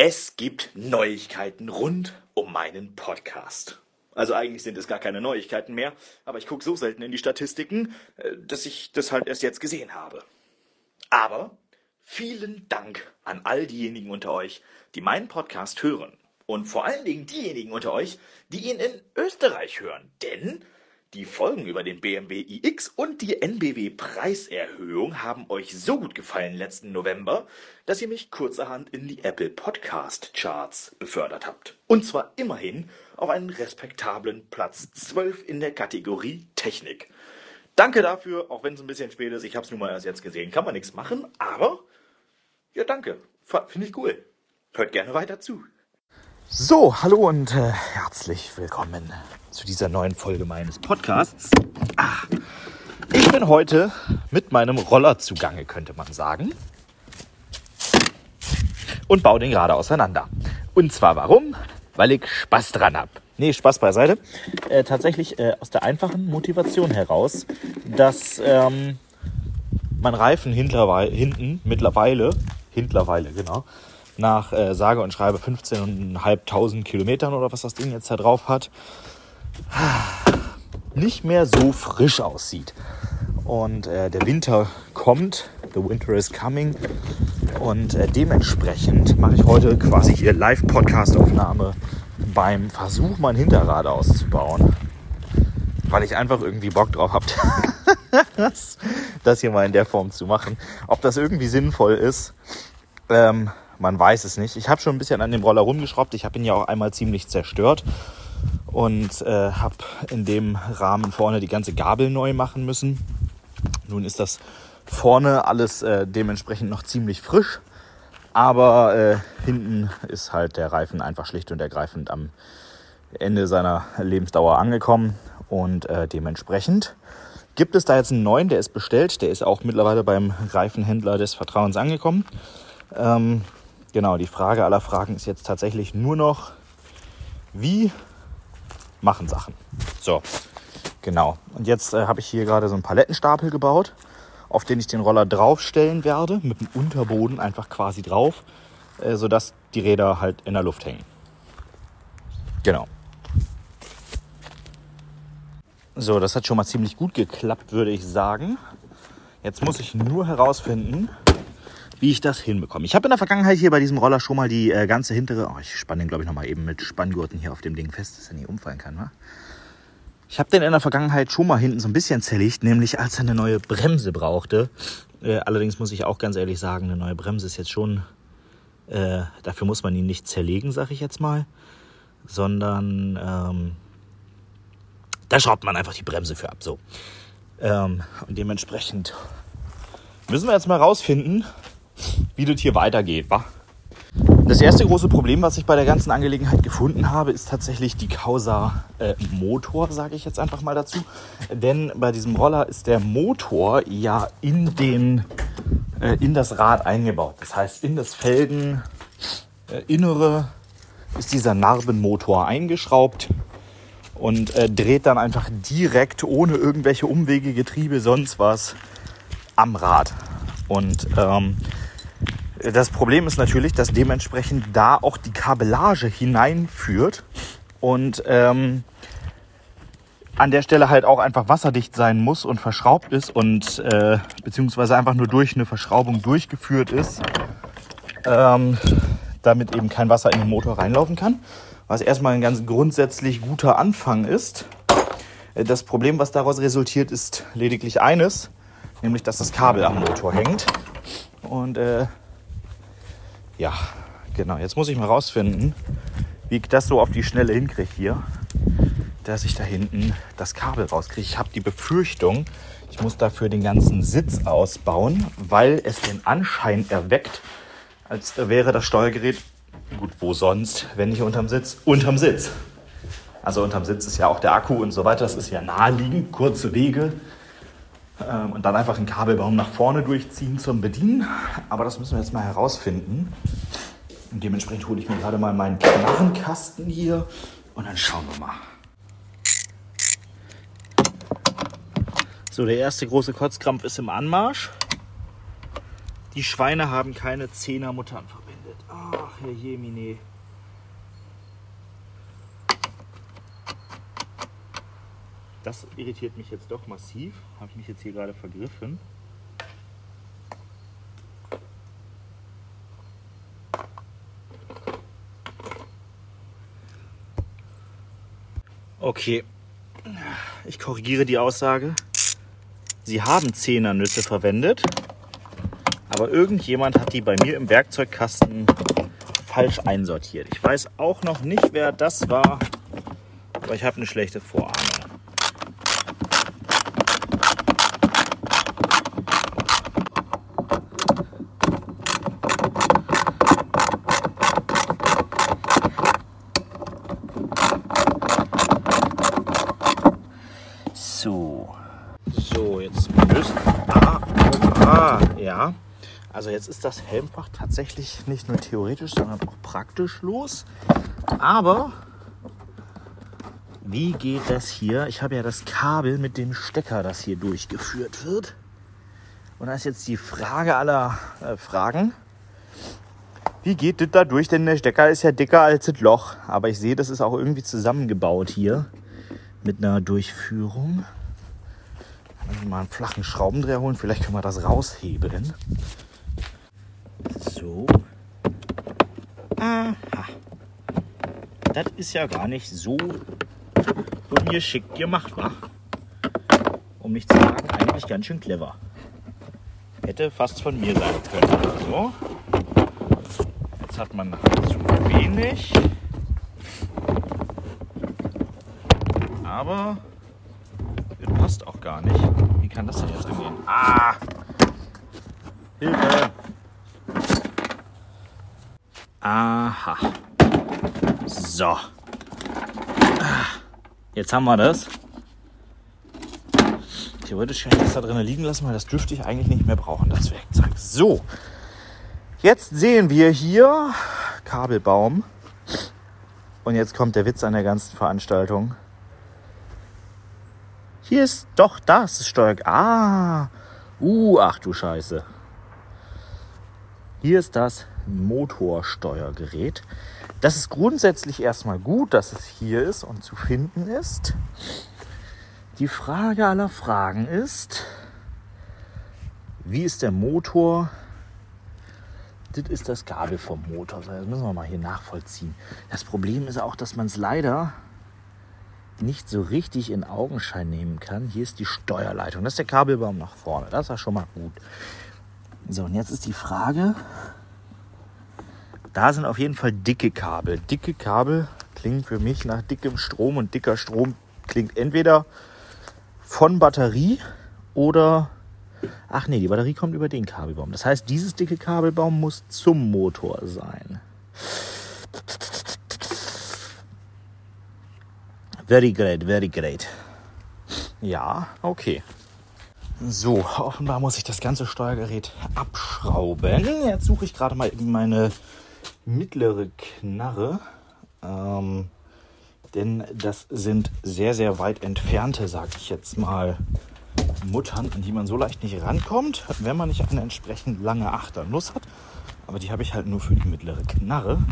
Es gibt Neuigkeiten rund um meinen Podcast. Also eigentlich sind es gar keine Neuigkeiten mehr, aber ich gucke so selten in die Statistiken, äh, dass ich das halt erst jetzt gesehen habe. Aber vielen Dank an all diejenigen unter euch, die meinen Podcast hören. Und vor allen Dingen diejenigen unter euch, die ihn in Österreich hören. Denn die Folgen über den BMW iX und die NBW Preiserhöhung haben euch so gut gefallen letzten November, dass ihr mich kurzerhand in die Apple Podcast Charts befördert habt. Und zwar immerhin auf einen respektablen Platz 12 in der Kategorie Technik. Danke dafür, auch wenn es ein bisschen spät ist. Ich habe es nun mal erst jetzt gesehen. Kann man nichts machen, aber ja, danke. Finde ich cool. Hört gerne weiter zu. So, hallo und äh, herzlich willkommen zu dieser neuen Folge meines Podcasts. Ah, ich bin heute mit meinem Roller zugange, könnte man sagen. Und baue den gerade auseinander. Und zwar warum? Weil ich Spaß dran habe. Nee, Spaß beiseite. Äh, tatsächlich äh, aus der einfachen Motivation heraus, dass ähm, mein Reifen hinten mittlerweile, mittlerweile, genau, nach äh, sage und schreibe 15.500 Kilometern oder was das Ding jetzt da drauf hat, nicht mehr so frisch aussieht. Und äh, der Winter kommt, the winter is coming. Und äh, dementsprechend mache ich heute quasi hier Live-Podcast-Aufnahme beim Versuch, mein Hinterrad auszubauen. Weil ich einfach irgendwie Bock drauf habe, das, das hier mal in der Form zu machen. Ob das irgendwie sinnvoll ist, ähm, man weiß es nicht. Ich habe schon ein bisschen an dem Roller rumgeschraubt. Ich habe ihn ja auch einmal ziemlich zerstört und äh, habe in dem Rahmen vorne die ganze Gabel neu machen müssen. Nun ist das vorne alles äh, dementsprechend noch ziemlich frisch, aber äh, hinten ist halt der Reifen einfach schlicht und ergreifend am Ende seiner Lebensdauer angekommen und äh, dementsprechend gibt es da jetzt einen neuen, der ist bestellt, der ist auch mittlerweile beim Reifenhändler des Vertrauens angekommen. Ähm, genau, die Frage aller Fragen ist jetzt tatsächlich nur noch, wie machen Sachen. So, genau. Und jetzt äh, habe ich hier gerade so einen Palettenstapel gebaut, auf den ich den Roller draufstellen werde, mit dem Unterboden einfach quasi drauf, äh, sodass die Räder halt in der Luft hängen. Genau. So, das hat schon mal ziemlich gut geklappt, würde ich sagen. Jetzt muss ich nur herausfinden, wie ich das hinbekomme. Ich habe in der Vergangenheit hier bei diesem Roller schon mal die äh, ganze hintere, oh, ich spanne den glaube ich nochmal eben mit Spanngurten hier auf dem Ding fest, dass er nicht umfallen kann. Wa? Ich habe den in der Vergangenheit schon mal hinten so ein bisschen zerlegt, nämlich als er eine neue Bremse brauchte. Äh, allerdings muss ich auch ganz ehrlich sagen, eine neue Bremse ist jetzt schon, äh, dafür muss man ihn nicht zerlegen, sag ich jetzt mal, sondern ähm, da schraubt man einfach die Bremse für ab. So. Ähm, und dementsprechend müssen wir jetzt mal rausfinden, wie das hier weitergeht. Wa? Das erste große Problem, was ich bei der ganzen Angelegenheit gefunden habe, ist tatsächlich die Causa äh, Motor, sage ich jetzt einfach mal dazu. Denn bei diesem Roller ist der Motor ja in, den, äh, in das Rad eingebaut. Das heißt, in das Felgeninnere äh, ist dieser Narbenmotor eingeschraubt und äh, dreht dann einfach direkt ohne irgendwelche Umwege, Getriebe, sonst was am Rad. Und ähm, das Problem ist natürlich, dass dementsprechend da auch die Kabellage hineinführt und ähm, an der Stelle halt auch einfach wasserdicht sein muss und verschraubt ist und äh, beziehungsweise einfach nur durch eine Verschraubung durchgeführt ist, ähm, damit eben kein Wasser in den Motor reinlaufen kann. Was erstmal ein ganz grundsätzlich guter Anfang ist. Das Problem, was daraus resultiert, ist lediglich eines, nämlich dass das Kabel am Motor hängt. Und äh, ja, genau. Jetzt muss ich mal rausfinden, wie ich das so auf die Schnelle hinkriege hier, dass ich da hinten das Kabel rauskriege. Ich habe die Befürchtung, ich muss dafür den ganzen Sitz ausbauen, weil es den Anschein erweckt, als wäre das Steuergerät, gut, wo sonst, wenn nicht unterm Sitz, unterm Sitz. Also unterm Sitz ist ja auch der Akku und so weiter. Das ist ja naheliegend, kurze Wege. Ähm, und dann einfach einen Kabelbaum nach vorne durchziehen zum Bedienen. Aber das müssen wir jetzt mal herausfinden. Und dementsprechend hole ich mir gerade mal meinen Knarrenkasten hier und dann schauen wir mal. So, der erste große Kotzkrampf ist im Anmarsch. Die Schweine haben keine Zehner Muttern verbindet. Ach Herr Jemine. Das irritiert mich jetzt doch massiv. Habe ich mich jetzt hier gerade vergriffen. Okay, ich korrigiere die Aussage. Sie haben Zehnernüsse verwendet, aber irgendjemand hat die bei mir im Werkzeugkasten falsch einsortiert. Ich weiß auch noch nicht, wer das war, aber ich habe eine schlechte Vorahnung. So. So, jetzt müssen. Ah, ah, ja. Also jetzt ist das Helmfach tatsächlich nicht nur theoretisch, sondern auch praktisch los. Aber wie geht das hier? Ich habe ja das Kabel mit dem Stecker, das hier durchgeführt wird. Und da ist jetzt die Frage aller äh, Fragen. Wie geht das da durch? Denn der Stecker ist ja dicker als das Loch. Aber ich sehe, das ist auch irgendwie zusammengebaut hier mit einer Durchführung. Mal einen flachen Schraubendreher holen, vielleicht können wir das raushebeln. So. Aha. Das ist ja gar nicht so ungeschickt gemacht, wa? Um nicht zu sagen, eigentlich ganz schön clever. Hätte fast von mir sein können. So. Jetzt hat man zu wenig. Aber das passt auch gar nicht. Wie kann das denn jetzt angehen? Ah! Hilfe! Aha. So. Jetzt haben wir das. Theoretisch kann ich das da drin liegen lassen, weil das dürfte ich eigentlich nicht mehr brauchen, das Werkzeug. So. Jetzt sehen wir hier Kabelbaum. Und jetzt kommt der Witz an der ganzen Veranstaltung. Hier ist doch das Steuer. Ah, uh, ach du Scheiße. Hier ist das Motorsteuergerät. Das ist grundsätzlich erstmal gut, dass es hier ist und zu finden ist. Die Frage aller Fragen ist, wie ist der Motor? Das ist das Kabel vom Motor. Das müssen wir mal hier nachvollziehen. Das Problem ist auch, dass man es leider nicht so richtig in Augenschein nehmen kann. Hier ist die Steuerleitung. Das ist der Kabelbaum nach vorne. Das ist ja schon mal gut. So, und jetzt ist die Frage. Da sind auf jeden Fall dicke Kabel. Dicke Kabel klingen für mich nach dickem Strom und dicker Strom klingt entweder von Batterie oder Ach nee, die Batterie kommt über den Kabelbaum. Das heißt, dieses dicke Kabelbaum muss zum Motor sein. Very great, very great. Ja, okay. So, offenbar muss ich das ganze Steuergerät abschrauben. Jetzt suche ich gerade mal meine mittlere Knarre. Ähm, denn das sind sehr, sehr weit entfernte, sag ich jetzt mal, Muttern, an die man so leicht nicht rankommt, wenn man nicht eine entsprechend lange Achternuss hat. Aber die habe ich halt nur für die mittlere Knarre.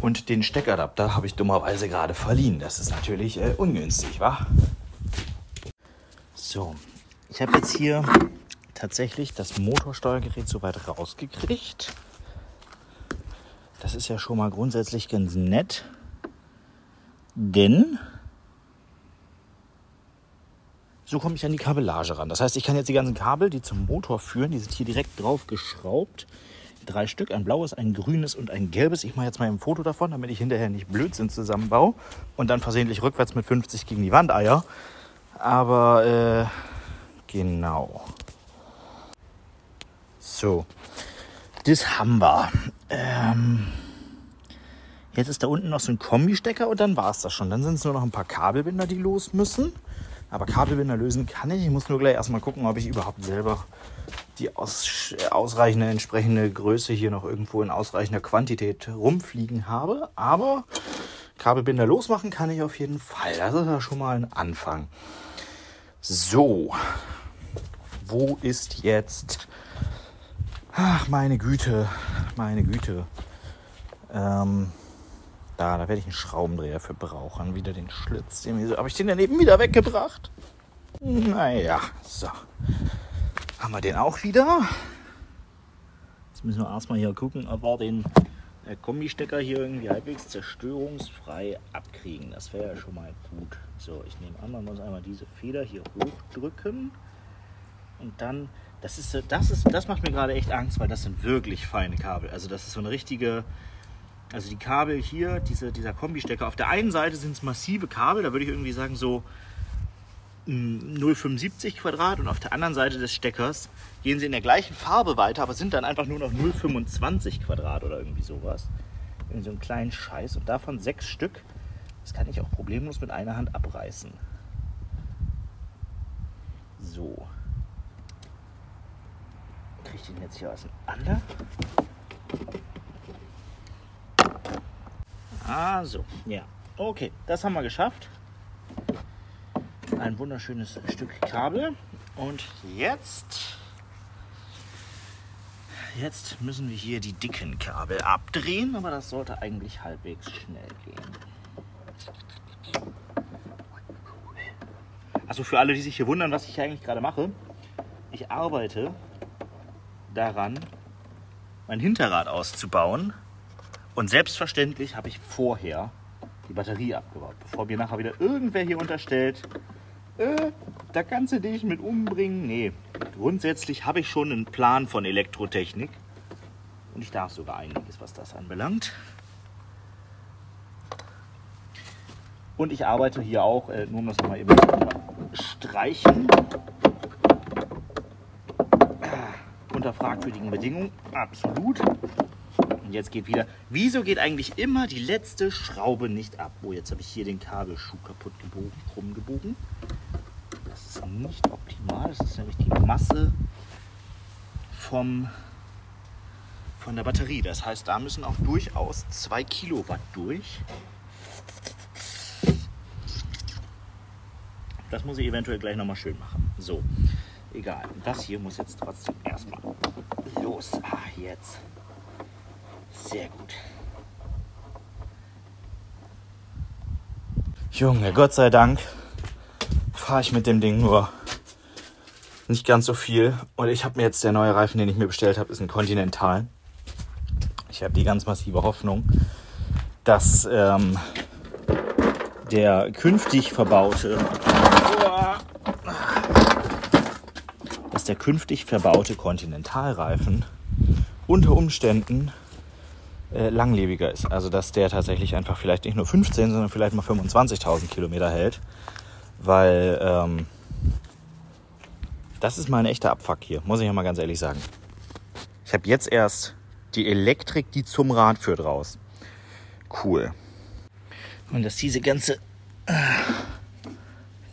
Und den Steckadapter habe ich dummerweise gerade verliehen. Das ist natürlich äh, ungünstig, wa? So, ich habe jetzt hier tatsächlich das Motorsteuergerät soweit rausgekriegt. Das ist ja schon mal grundsätzlich ganz nett. Denn so komme ich an die Kabellage ran. Das heißt, ich kann jetzt die ganzen Kabel, die zum Motor führen, die sind hier direkt drauf geschraubt drei Stück, ein blaues, ein grünes und ein gelbes. Ich mache jetzt mal ein Foto davon, damit ich hinterher nicht Blödsinn zusammenbaue und dann versehentlich rückwärts mit 50 gegen die Wand eier. Aber äh, genau. So, das haben wir. Ähm, jetzt ist da unten noch so ein Kombi-Stecker und dann war es das schon. Dann sind es nur noch ein paar Kabelbinder, die los müssen. Aber Kabelbinder lösen kann ich. Ich muss nur gleich erstmal gucken, ob ich überhaupt selber die aus, ausreichende entsprechende Größe hier noch irgendwo in ausreichender Quantität rumfliegen habe. Aber Kabelbinder losmachen kann ich auf jeden Fall. Das ist ja schon mal ein Anfang. So, wo ist jetzt, ach meine Güte, meine Güte. Ähm, da, da werde ich einen Schraubendreher für brauchen. Wieder den Schlitz. Den, habe ich den daneben wieder weggebracht? Naja, so. Haben wir den auch wieder. Jetzt müssen wir erstmal hier gucken, ob wir den äh, Kombistecker hier irgendwie halbwegs zerstörungsfrei abkriegen. Das wäre ja schon mal gut. So, ich nehme an, man muss einmal diese Feder hier hochdrücken. Und dann, das ist, das ist, das macht mir gerade echt Angst, weil das sind wirklich feine Kabel. Also das ist so eine richtige, also die Kabel hier, diese, dieser Kombistecker. Auf der einen Seite sind es massive Kabel, da würde ich irgendwie sagen so 0,75 Quadrat und auf der anderen Seite des Steckers gehen sie in der gleichen Farbe weiter, aber sind dann einfach nur noch 0,25 Quadrat oder irgendwie sowas. Irgendwie so einen kleinen Scheiß und davon sechs Stück. Das kann ich auch problemlos mit einer Hand abreißen. So. Kriege ich den jetzt hier auseinander? Ah, so. Ja. Okay, das haben wir geschafft ein wunderschönes Stück Kabel. Und jetzt, jetzt müssen wir hier die dicken Kabel abdrehen, aber das sollte eigentlich halbwegs schnell gehen. Also für alle, die sich hier wundern, was ich hier eigentlich gerade mache, ich arbeite daran, mein Hinterrad auszubauen. Und selbstverständlich habe ich vorher die Batterie abgebaut, bevor mir nachher wieder irgendwer hier unterstellt, äh, da kannst du dich mit umbringen. Nee, grundsätzlich habe ich schon einen Plan von Elektrotechnik. Und ich darf sogar einiges, was das anbelangt. Und ich arbeite hier auch, äh, nur um das nochmal eben zu streichen. Unter fragwürdigen Bedingungen, absolut. Und jetzt geht wieder. Wieso geht eigentlich immer die letzte Schraube nicht ab? Oh, jetzt habe ich hier den Kabelschuh kaputt gebogen, krumm gebogen ist nicht optimal. Das ist nämlich die Masse vom, von der Batterie. Das heißt, da müssen auch durchaus 2 Kilowatt durch. Das muss ich eventuell gleich nochmal schön machen. So, egal. Das hier muss jetzt trotzdem erstmal los. Ah, jetzt. Sehr gut. Junge, Gott sei Dank fahre ich mit dem Ding nur nicht ganz so viel. Und ich habe mir jetzt der neue Reifen, den ich mir bestellt habe, ist ein Continental. Ich habe die ganz massive Hoffnung, dass ähm, der künftig verbaute, dass der künftig verbaute Continentalreifen unter Umständen äh, langlebiger ist. Also dass der tatsächlich einfach vielleicht nicht nur 15, sondern vielleicht mal 25.000 Kilometer hält weil ähm, das ist mal ein echter Abfuck hier, muss ich ja mal ganz ehrlich sagen. Ich habe jetzt erst die Elektrik, die zum Rad führt, raus. Cool. Und dass diese ganze äh,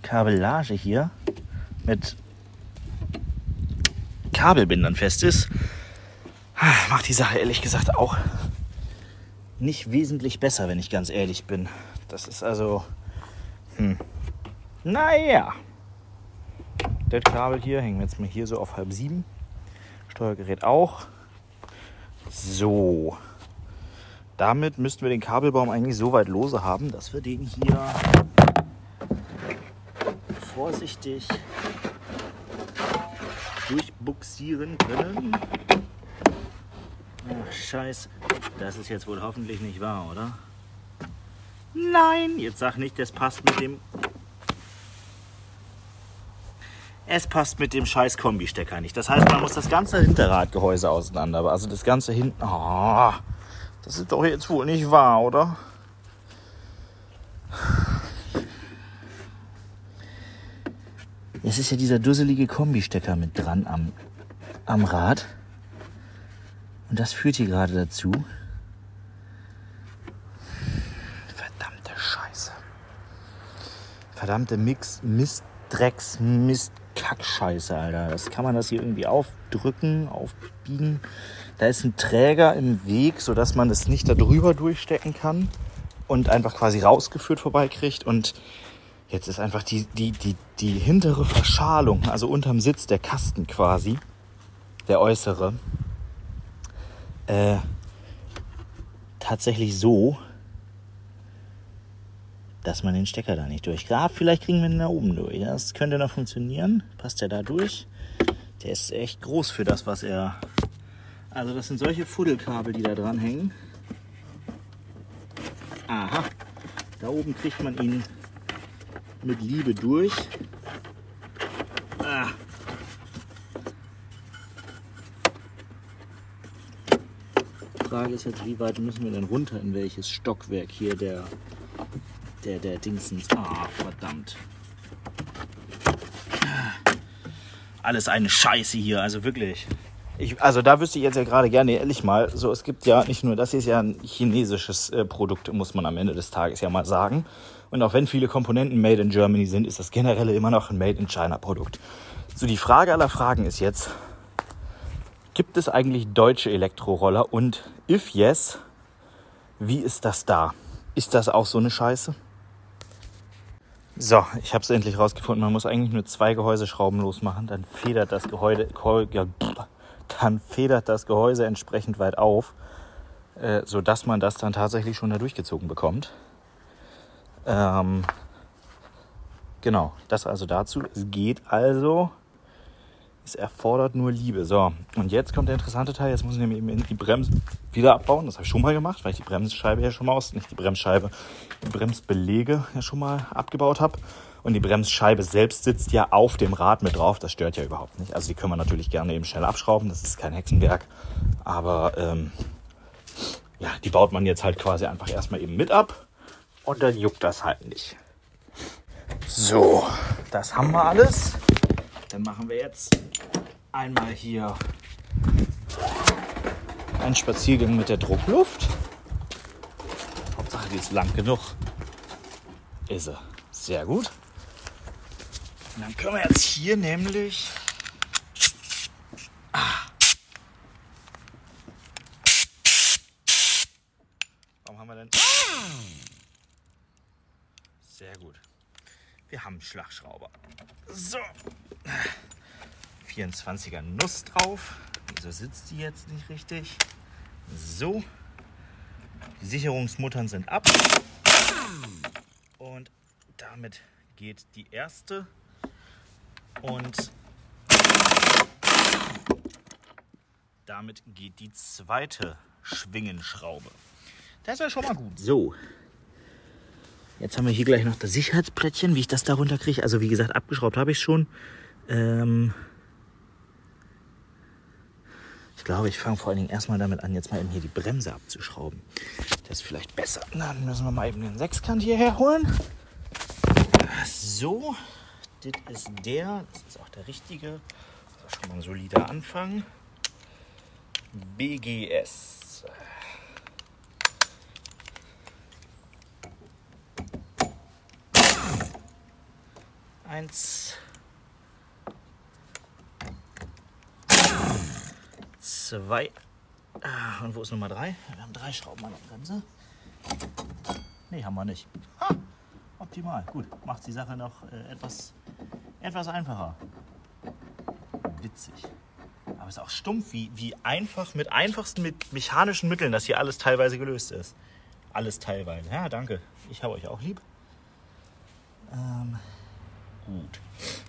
Kabellage hier mit Kabelbindern fest ist, macht die Sache ehrlich gesagt auch nicht wesentlich besser, wenn ich ganz ehrlich bin. Das ist also. Hm. Naja. Das Kabel hier hängen wir jetzt mal hier so auf halb sieben. Steuergerät auch. So. Damit müssten wir den Kabelbaum eigentlich so weit lose haben, dass wir den hier vorsichtig durchbuxieren können. Ach, scheiß. Das ist jetzt wohl hoffentlich nicht wahr, oder? Nein, jetzt sag nicht, das passt mit dem es passt mit dem scheiß Kombi-Stecker nicht. Das heißt, man muss das ganze Hinterradgehäuse auseinander. Also das ganze hinten. Oh, das ist doch jetzt wohl nicht wahr, oder? Es ist ja dieser dusselige Kombi-Stecker mit dran am, am Rad. Und das führt hier gerade dazu. Verdammte Scheiße. Verdammte Mix, Mist, Drecks, Mist, Kackscheiße, Alter. Das kann man das hier irgendwie aufdrücken, aufbiegen. Da ist ein Träger im Weg, sodass man es nicht da drüber durchstecken kann und einfach quasi rausgeführt vorbeikriegt. Und jetzt ist einfach die, die, die, die hintere Verschalung, also unterm Sitz der Kasten quasi, der äußere, äh, tatsächlich so, dass man den Stecker da nicht durch. Ja, vielleicht kriegen wir ihn da oben durch. Das könnte noch funktionieren. Passt der da durch? Der ist echt groß für das, was er. Also das sind solche Fuddelkabel, die da dran hängen. Aha. Da oben kriegt man ihn mit Liebe durch. Ah. Die Frage ist jetzt, wie weit müssen wir denn runter, in welches Stockwerk hier der, der, der Dingsens. Ah, verdammt. Alles eine Scheiße hier, also wirklich. Ich, also da wüsste ich jetzt ja gerade gerne ehrlich mal, so es gibt ja nicht nur, das hier ist ja ein chinesisches äh, Produkt, muss man am Ende des Tages ja mal sagen. Und auch wenn viele Komponenten made in Germany sind, ist das generell immer noch ein Made in China Produkt. So die Frage aller Fragen ist jetzt, gibt es eigentlich deutsche Elektroroller und if yes, wie ist das da? Ist das auch so eine Scheiße? So, ich habe es endlich rausgefunden. Man muss eigentlich nur zwei Gehäuseschrauben losmachen, dann federt das Gehäuse, ja, dann federt das Gehäuse entsprechend weit auf, äh, sodass man das dann tatsächlich schon da durchgezogen bekommt. Ähm, genau, das also dazu. Es geht also. Es erfordert nur Liebe. So, und jetzt kommt der interessante Teil. Jetzt muss ich nämlich eben die Bremsen wieder abbauen. Das habe ich schon mal gemacht, weil ich die Bremsscheibe ja schon mal aus, nicht die Bremsscheibe, die Bremsbelege ja schon mal abgebaut habe. Und die Bremsscheibe selbst sitzt ja auf dem Rad mit drauf. Das stört ja überhaupt nicht. Also die können wir natürlich gerne eben schnell abschrauben. Das ist kein Hexenwerk. Aber ähm, ja, die baut man jetzt halt quasi einfach erstmal eben mit ab. Und dann juckt das halt nicht. So, das haben wir alles. Dann machen wir jetzt einmal hier einen Spaziergang mit der Druckluft. Hauptsache, die ist lang genug. Ist sie. Sehr gut. Und dann können wir jetzt hier nämlich. Ah. Warum haben wir denn. Sehr gut. Wir haben einen Schlagschrauber. So. 24er Nuss drauf. Wieso sitzt die jetzt nicht richtig? So. Die Sicherungsmuttern sind ab. Und damit geht die erste und damit geht die zweite Schwingenschraube. Das ist ja schon mal gut. So. Jetzt haben wir hier gleich noch das Sicherheitsplättchen, wie ich das darunter kriege. Also wie gesagt, abgeschraubt habe ich schon. Ähm ich glaube, ich fange vor allen Dingen erstmal damit an, jetzt mal eben hier die Bremse abzuschrauben. Das ist vielleicht besser. Dann müssen wir mal eben den Sechskant hierher holen. So, das ist der. Das ist auch der richtige. Das ist schon mal ein solider Anfang. BGS. Eins. Zwei. Ah, und wo ist Nummer drei? Wir haben drei Schrauben an der Bremse. Nee, haben wir nicht. Ha! optimal. Gut, macht die Sache noch äh, etwas, etwas einfacher. Witzig. Aber es ist auch stumpf, wie, wie einfach mit einfachsten mit mechanischen Mitteln das hier alles teilweise gelöst ist. Alles teilweise. Ja, danke. Ich habe euch auch lieb. Ähm, gut.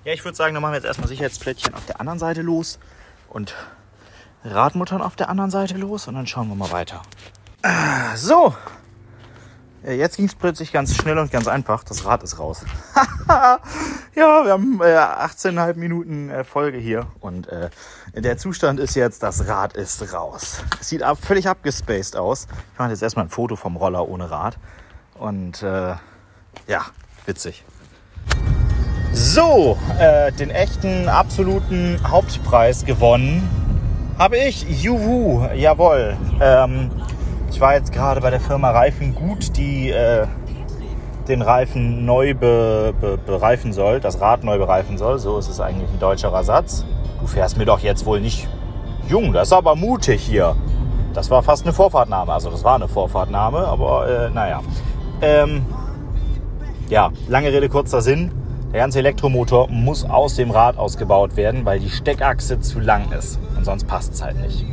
Ja, ich würde sagen, dann machen wir jetzt erstmal Sicherheitsplättchen auf der anderen Seite los und Radmuttern auf der anderen Seite los und dann schauen wir mal weiter. Ah, so, äh, jetzt ging es plötzlich ganz schnell und ganz einfach. Das Rad ist raus. ja, wir haben äh, 18,5 Minuten äh, Folge hier. Und äh, der Zustand ist jetzt, das Rad ist raus. Sieht ab, völlig abgespaced aus. Ich mache jetzt erstmal ein Foto vom Roller ohne Rad. Und äh, ja, witzig. So, äh, den echten, absoluten Hauptpreis gewonnen habe ich. Juhu, jawohl. Ähm, ich war jetzt gerade bei der Firma Reifen gut, die äh, den Reifen neu be, be, bereifen soll, das Rad neu bereifen soll. So ist es eigentlich ein deutscher Ersatz. Du fährst mir doch jetzt wohl nicht jung, das ist aber mutig hier. Das war fast eine Vorfahrtnahme. Also das war eine Vorfahrtnahme, aber äh, naja. Ähm, ja, lange Rede, kurzer Sinn. Der ganze Elektromotor muss aus dem Rad ausgebaut werden, weil die Steckachse zu lang ist. Und sonst passt es halt nicht.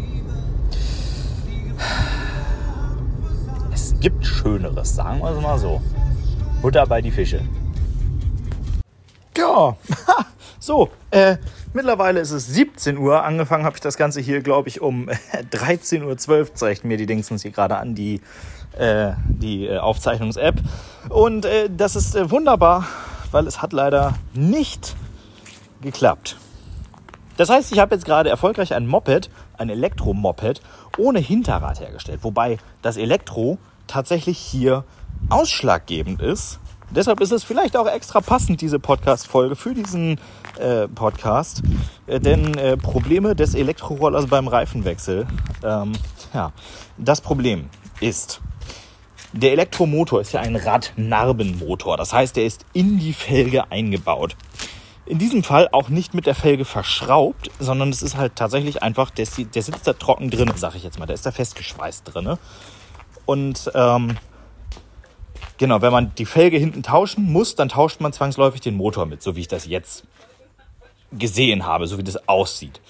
Es gibt Schöneres, sagen wir es mal so. Butter bei die Fische. Ja, so, äh, mittlerweile ist es 17 Uhr. Angefangen habe ich das Ganze hier, glaube ich, um 13.12 Uhr zeichnen mir die Dingsens hier gerade an, die, äh, die äh, Aufzeichnungs-App. Und äh, das ist äh, wunderbar, weil es hat leider nicht geklappt. Das heißt, ich habe jetzt gerade erfolgreich ein Moped, ein Elektromoped, ohne Hinterrad hergestellt. Wobei das Elektro tatsächlich hier ausschlaggebend ist. Deshalb ist es vielleicht auch extra passend, diese Podcast-Folge für diesen äh, Podcast. Äh, denn äh, Probleme des Elektrorollers beim Reifenwechsel. Ähm, ja, das Problem ist, der Elektromotor ist ja ein Radnarbenmotor. Das heißt, er ist in die Felge eingebaut. In diesem Fall auch nicht mit der Felge verschraubt, sondern es ist halt tatsächlich einfach, der, der sitzt da trocken drin, sag ich jetzt mal. Der ist da festgeschweißt drin. Und ähm, genau, wenn man die Felge hinten tauschen muss, dann tauscht man zwangsläufig den Motor mit, so wie ich das jetzt gesehen habe, so wie das aussieht.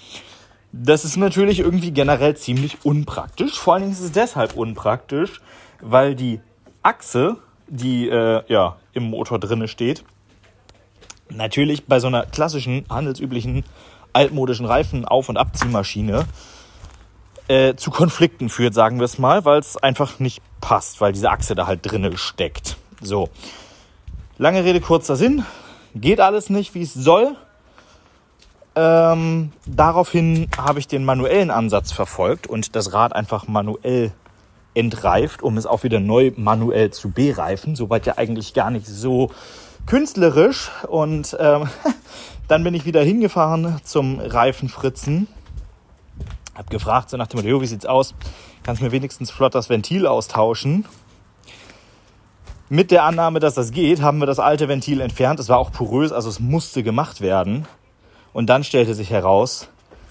Das ist natürlich irgendwie generell ziemlich unpraktisch. Vor allen Dingen ist es deshalb unpraktisch, weil die Achse, die äh, ja, im Motor drinne steht, natürlich bei so einer klassischen, handelsüblichen, altmodischen Reifen-Auf- und Abziehmaschine äh, zu Konflikten führt, sagen wir es mal, weil es einfach nicht passt, weil diese Achse da halt drinne steckt. So. Lange Rede, kurzer Sinn. Geht alles nicht, wie es soll. Ähm, daraufhin habe ich den manuellen Ansatz verfolgt und das Rad einfach manuell entreift, um es auch wieder neu manuell zu bereifen. Soweit ja eigentlich gar nicht so künstlerisch. Und ähm, dann bin ich wieder hingefahren zum Reifenfritzen. Hab gefragt, so nach dem Motto, wie sieht's aus? Kannst mir wenigstens flott das Ventil austauschen? Mit der Annahme, dass das geht, haben wir das alte Ventil entfernt. Es war auch porös, also es musste gemacht werden. Und dann stellte sich heraus,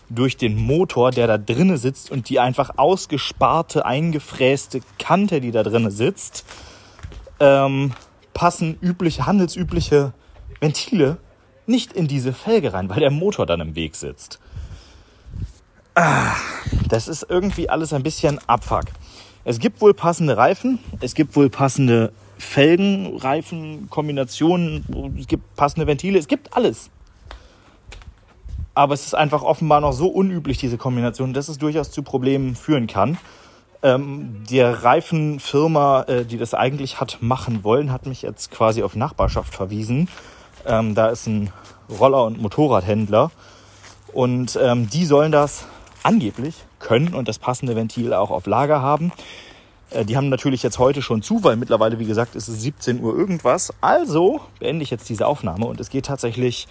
durch den Motor, der da drinnen sitzt und die einfach ausgesparte, eingefräste Kante, die da drinnen sitzt, ähm, passen übliche, handelsübliche Ventile nicht in diese Felge rein, weil der Motor dann im Weg sitzt. Ah, das ist irgendwie alles ein bisschen Abfuck. Es gibt wohl passende Reifen, es gibt wohl passende Felgen, Reifen, Kombinationen, es gibt passende Ventile, es gibt alles. Aber es ist einfach offenbar noch so unüblich, diese Kombination, dass es durchaus zu Problemen führen kann. Ähm, die Reifenfirma, äh, die das eigentlich hat machen wollen, hat mich jetzt quasi auf Nachbarschaft verwiesen. Ähm, da ist ein Roller- und Motorradhändler. Und ähm, die sollen das angeblich können und das passende Ventil auch auf Lager haben. Äh, die haben natürlich jetzt heute schon zu, weil mittlerweile, wie gesagt, ist es 17 Uhr irgendwas. Also beende ich jetzt diese Aufnahme und es geht tatsächlich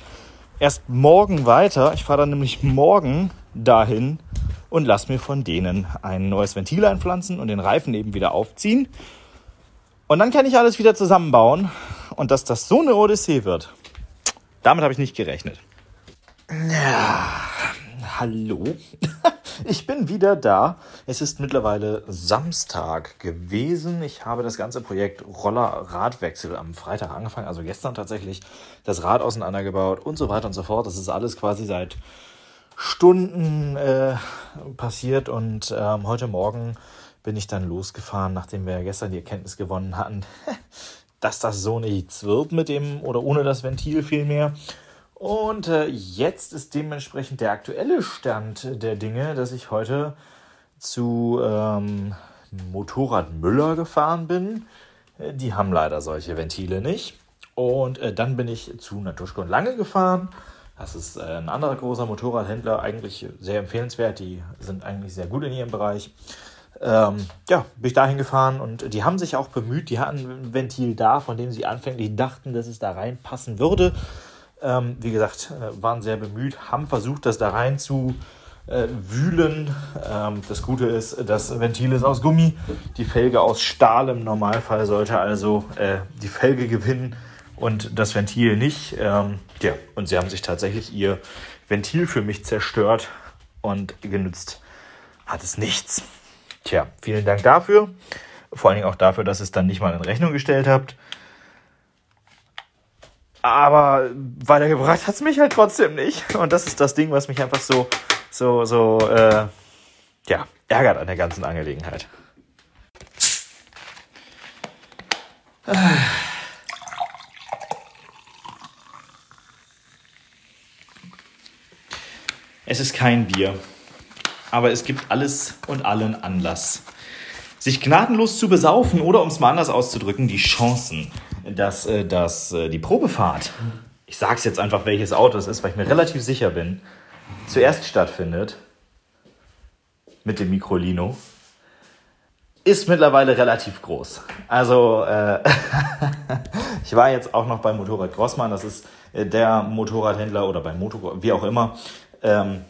erst morgen weiter. Ich fahre dann nämlich morgen dahin und lasse mir von denen ein neues Ventil einpflanzen und den Reifen eben wieder aufziehen. Und dann kann ich alles wieder zusammenbauen. Und dass das so eine Odyssee wird, damit habe ich nicht gerechnet. Ja, hallo. Ich bin wieder da. Es ist mittlerweile Samstag gewesen. Ich habe das ganze Projekt Roller-Radwechsel am Freitag angefangen, also gestern tatsächlich das Rad auseinandergebaut und so weiter und so fort. Das ist alles quasi seit Stunden äh, passiert und ähm, heute Morgen bin ich dann losgefahren, nachdem wir gestern die Erkenntnis gewonnen hatten, dass das so nichts wird mit dem oder ohne das Ventil vielmehr. Und äh, jetzt ist dementsprechend der aktuelle Stand der Dinge, dass ich heute zu ähm, Motorrad Müller gefahren bin. Äh, die haben leider solche Ventile nicht. Und äh, dann bin ich zu Natuschko und Lange gefahren. Das ist äh, ein anderer großer Motorradhändler, eigentlich sehr empfehlenswert. Die sind eigentlich sehr gut in ihrem Bereich. Ähm, ja, bin ich dahin gefahren und die haben sich auch bemüht. Die hatten ein Ventil da, von dem sie anfänglich dachten, dass es da reinpassen würde. Ähm, wie gesagt, äh, waren sehr bemüht, haben versucht, das da rein zu äh, wühlen. Ähm, das Gute ist, das Ventil ist aus Gummi, die Felge aus Stahl im Normalfall sollte also äh, die Felge gewinnen und das Ventil nicht. Ähm, ja, und sie haben sich tatsächlich ihr Ventil für mich zerstört und genützt hat es nichts. Tja, vielen Dank dafür. Vor allen Dingen auch dafür, dass ihr es dann nicht mal in Rechnung gestellt habt. Aber weitergebracht hat es mich halt trotzdem nicht. Und das ist das Ding, was mich einfach so, so, so, äh, ja, ärgert an der ganzen Angelegenheit. Es ist kein Bier, aber es gibt alles und allen Anlass, sich gnadenlos zu besaufen oder, um es mal anders auszudrücken, die Chancen, dass, äh, dass äh, die Probefahrt, ich sage es jetzt einfach, welches Auto es ist, weil ich mir relativ sicher bin, zuerst stattfindet mit dem Microlino, ist mittlerweile relativ groß. Also äh, ich war jetzt auch noch beim Motorrad Grossmann, das ist äh, der Motorradhändler oder beim Motor, wie auch immer. Ähm,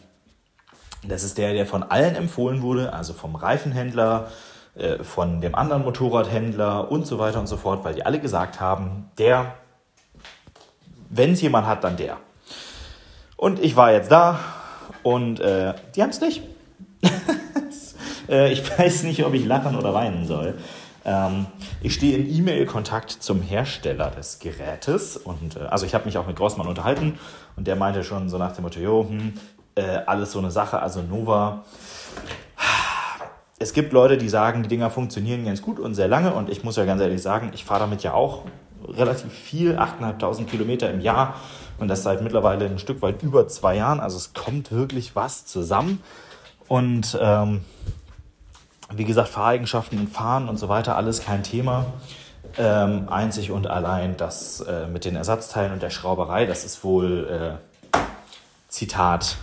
das ist der, der von allen empfohlen wurde, also vom Reifenhändler, äh, von dem anderen Motorradhändler und so weiter und so fort, weil die alle gesagt haben, der, wenn es jemand hat, dann der. Und ich war jetzt da und äh, die haben es nicht. äh, ich weiß nicht, ob ich lachen oder weinen soll. Ähm, ich stehe in E-Mail-Kontakt zum Hersteller des Gerätes und äh, also ich habe mich auch mit Grossmann unterhalten und der meinte schon so nach dem Motto, jo, hm, äh, alles so eine Sache, also Nova es gibt Leute, die sagen, die Dinger funktionieren ganz gut und sehr lange. Und ich muss ja ganz ehrlich sagen, ich fahre damit ja auch relativ viel, 8.500 Kilometer im Jahr. Und das seit mittlerweile ein Stück weit über zwei Jahren. Also es kommt wirklich was zusammen. Und ähm, wie gesagt, Fahreigenschaften und Fahren und so weiter, alles kein Thema. Ähm, einzig und allein das äh, mit den Ersatzteilen und der Schrauberei, das ist wohl, äh, Zitat,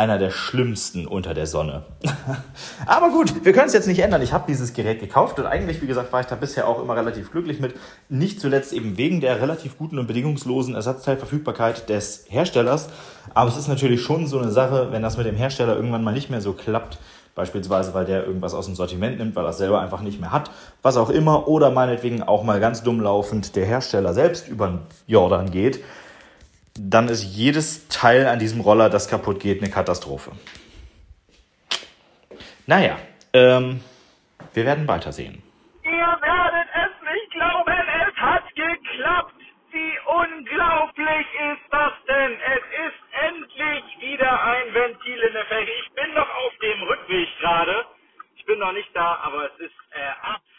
einer der schlimmsten unter der Sonne. Aber gut, wir können es jetzt nicht ändern. Ich habe dieses Gerät gekauft und eigentlich, wie gesagt, war ich da bisher auch immer relativ glücklich mit. Nicht zuletzt eben wegen der relativ guten und bedingungslosen Ersatzteilverfügbarkeit des Herstellers. Aber es ist natürlich schon so eine Sache, wenn das mit dem Hersteller irgendwann mal nicht mehr so klappt, Beispielsweise, weil der irgendwas aus dem Sortiment nimmt, weil er es selber einfach nicht mehr hat, was auch immer. Oder meinetwegen auch mal ganz dumm laufend der Hersteller selbst über den Jordan geht dann ist jedes Teil an diesem Roller, das kaputt geht, eine Katastrophe. Naja, ähm, wir werden weitersehen. Ihr werdet es nicht glauben, es hat geklappt. Wie unglaublich ist das denn? Es ist endlich wieder ein Ventil in der Felge. Ich bin noch auf dem Rückweg gerade. Ich bin noch nicht da, aber es ist äh,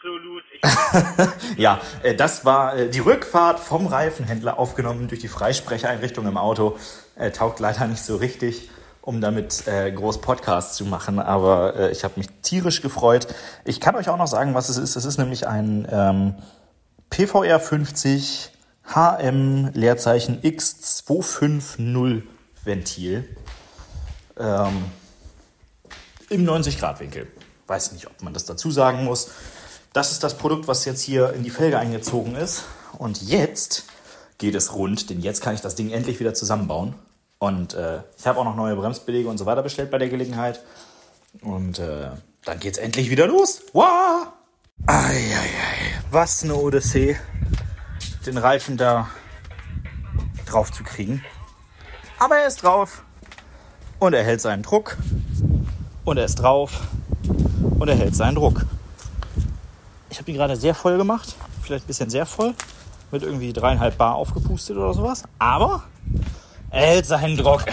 absolut. ja, äh, das war äh, die Rückfahrt vom Reifenhändler aufgenommen durch die Freisprecheinrichtung im Auto. Äh, taugt leider nicht so richtig, um damit groß Podcasts zu machen, aber ich habe mich tierisch gefreut. Ich kann euch auch noch sagen, was es ist. Es ist nämlich ein ähm, PVR 50 HM Leerzeichen X250 Ventil ähm, im 90 Grad Winkel. Weiß nicht, ob man das dazu sagen muss. Das ist das Produkt, was jetzt hier in die Felge eingezogen ist. Und jetzt geht es rund, denn jetzt kann ich das Ding endlich wieder zusammenbauen. Und äh, ich habe auch noch neue Bremsbeläge und so weiter bestellt bei der Gelegenheit. Und äh, dann es endlich wieder los. Wow! Eieiei, was eine Odyssee, den Reifen da drauf zu kriegen. Aber er ist drauf und er hält seinen Druck und er ist drauf und er hält seinen Druck. Ich habe ihn gerade sehr voll gemacht, vielleicht ein bisschen sehr voll, mit irgendwie dreieinhalb Bar aufgepustet oder sowas. Aber er hält seinen Druck.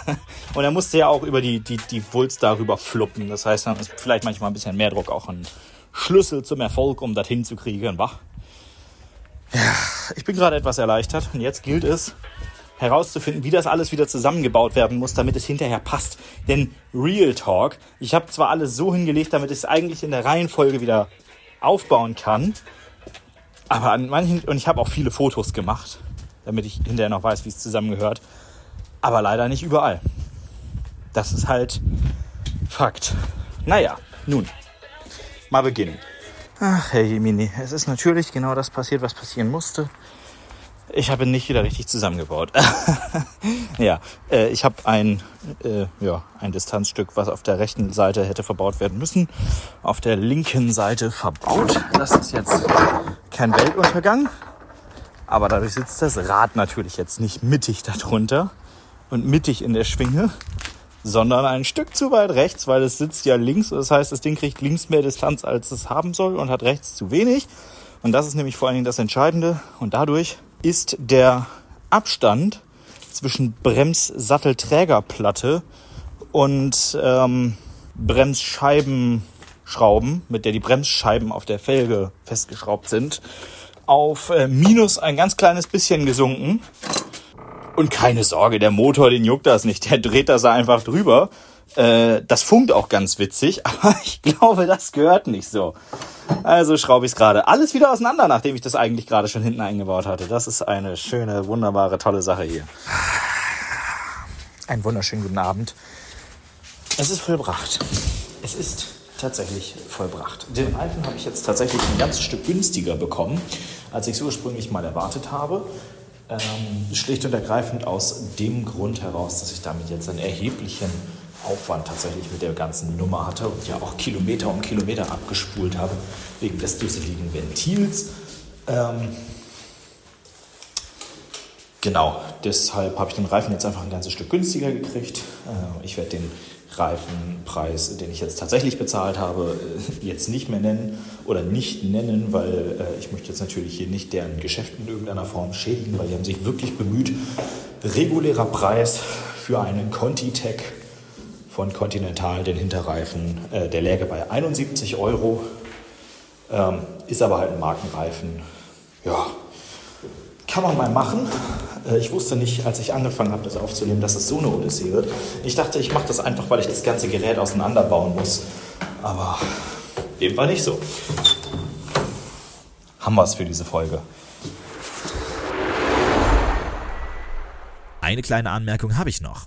und er musste ja auch über die, die, die Wulst darüber fluppen. Das heißt, dann ist vielleicht manchmal ein bisschen mehr Druck auch ein Schlüssel zum Erfolg, um das hinzukriegen. Wach. Ja, ich bin gerade etwas erleichtert und jetzt gilt es, herauszufinden, wie das alles wieder zusammengebaut werden muss, damit es hinterher passt. Denn Real Talk, ich habe zwar alles so hingelegt, damit es eigentlich in der Reihenfolge wieder aufbauen kann. Aber an manchen, und ich habe auch viele Fotos gemacht, damit ich hinterher noch weiß, wie es zusammengehört. Aber leider nicht überall. Das ist halt Fakt. Naja, nun, mal beginnen. Ach, Herr Jemini, es ist natürlich genau das passiert, was passieren musste. Ich habe ihn nicht wieder richtig zusammengebaut. ja, äh, ich habe ein, äh, ja, ein Distanzstück, was auf der rechten Seite hätte verbaut werden müssen, auf der linken Seite verbaut. Das ist jetzt kein Weltuntergang. Aber dadurch sitzt das Rad natürlich jetzt nicht mittig darunter und mittig in der Schwinge, sondern ein Stück zu weit rechts, weil es sitzt ja links. Das heißt, das Ding kriegt links mehr Distanz, als es haben soll und hat rechts zu wenig. Und das ist nämlich vor allen Dingen das Entscheidende. Und dadurch ist der Abstand zwischen Bremssattelträgerplatte und ähm, Bremsscheibenschrauben, mit der die Bremsscheiben auf der Felge festgeschraubt sind, auf äh, minus ein ganz kleines bisschen gesunken. Und keine Sorge, der Motor, den juckt das nicht. Der dreht das einfach drüber. Äh, das funkt auch ganz witzig, aber ich glaube, das gehört nicht so. Also schraube ich es gerade alles wieder auseinander, nachdem ich das eigentlich gerade schon hinten eingebaut hatte. Das ist eine schöne, wunderbare, tolle Sache hier. Einen wunderschönen guten Abend. Es ist vollbracht. Es ist tatsächlich vollbracht. Den Reifen habe ich jetzt tatsächlich ein ganzes Stück günstiger bekommen, als ich es ursprünglich mal erwartet habe. Ähm, schlicht und ergreifend aus dem Grund heraus, dass ich damit jetzt einen erheblichen Aufwand tatsächlich mit der ganzen Nummer hatte und ja auch Kilometer um Kilometer abgespult habe, wegen des dusseligen Ventils. Ähm, genau, deshalb habe ich den Reifen jetzt einfach ein ganzes Stück günstiger gekriegt. Äh, ich werde den Reifenpreis, den ich jetzt tatsächlich bezahlt habe, äh, jetzt nicht mehr nennen oder nicht nennen, weil äh, ich möchte jetzt natürlich hier nicht deren Geschäft in irgendeiner Form schädigen, weil die haben sich wirklich bemüht. Regulärer Preis für einen Conti-Tech von Continental, den Hinterreifen, äh, der läge bei 71 Euro, ähm, ist aber halt ein Markenreifen. Ja, kann man mal machen. Äh, ich wusste nicht, als ich angefangen habe, das aufzunehmen, dass es so eine Odyssee wird. Ich dachte, ich mache das einfach, weil ich das ganze Gerät auseinanderbauen muss. Aber dem war nicht so. Haben wir es für diese Folge. Eine kleine Anmerkung habe ich noch.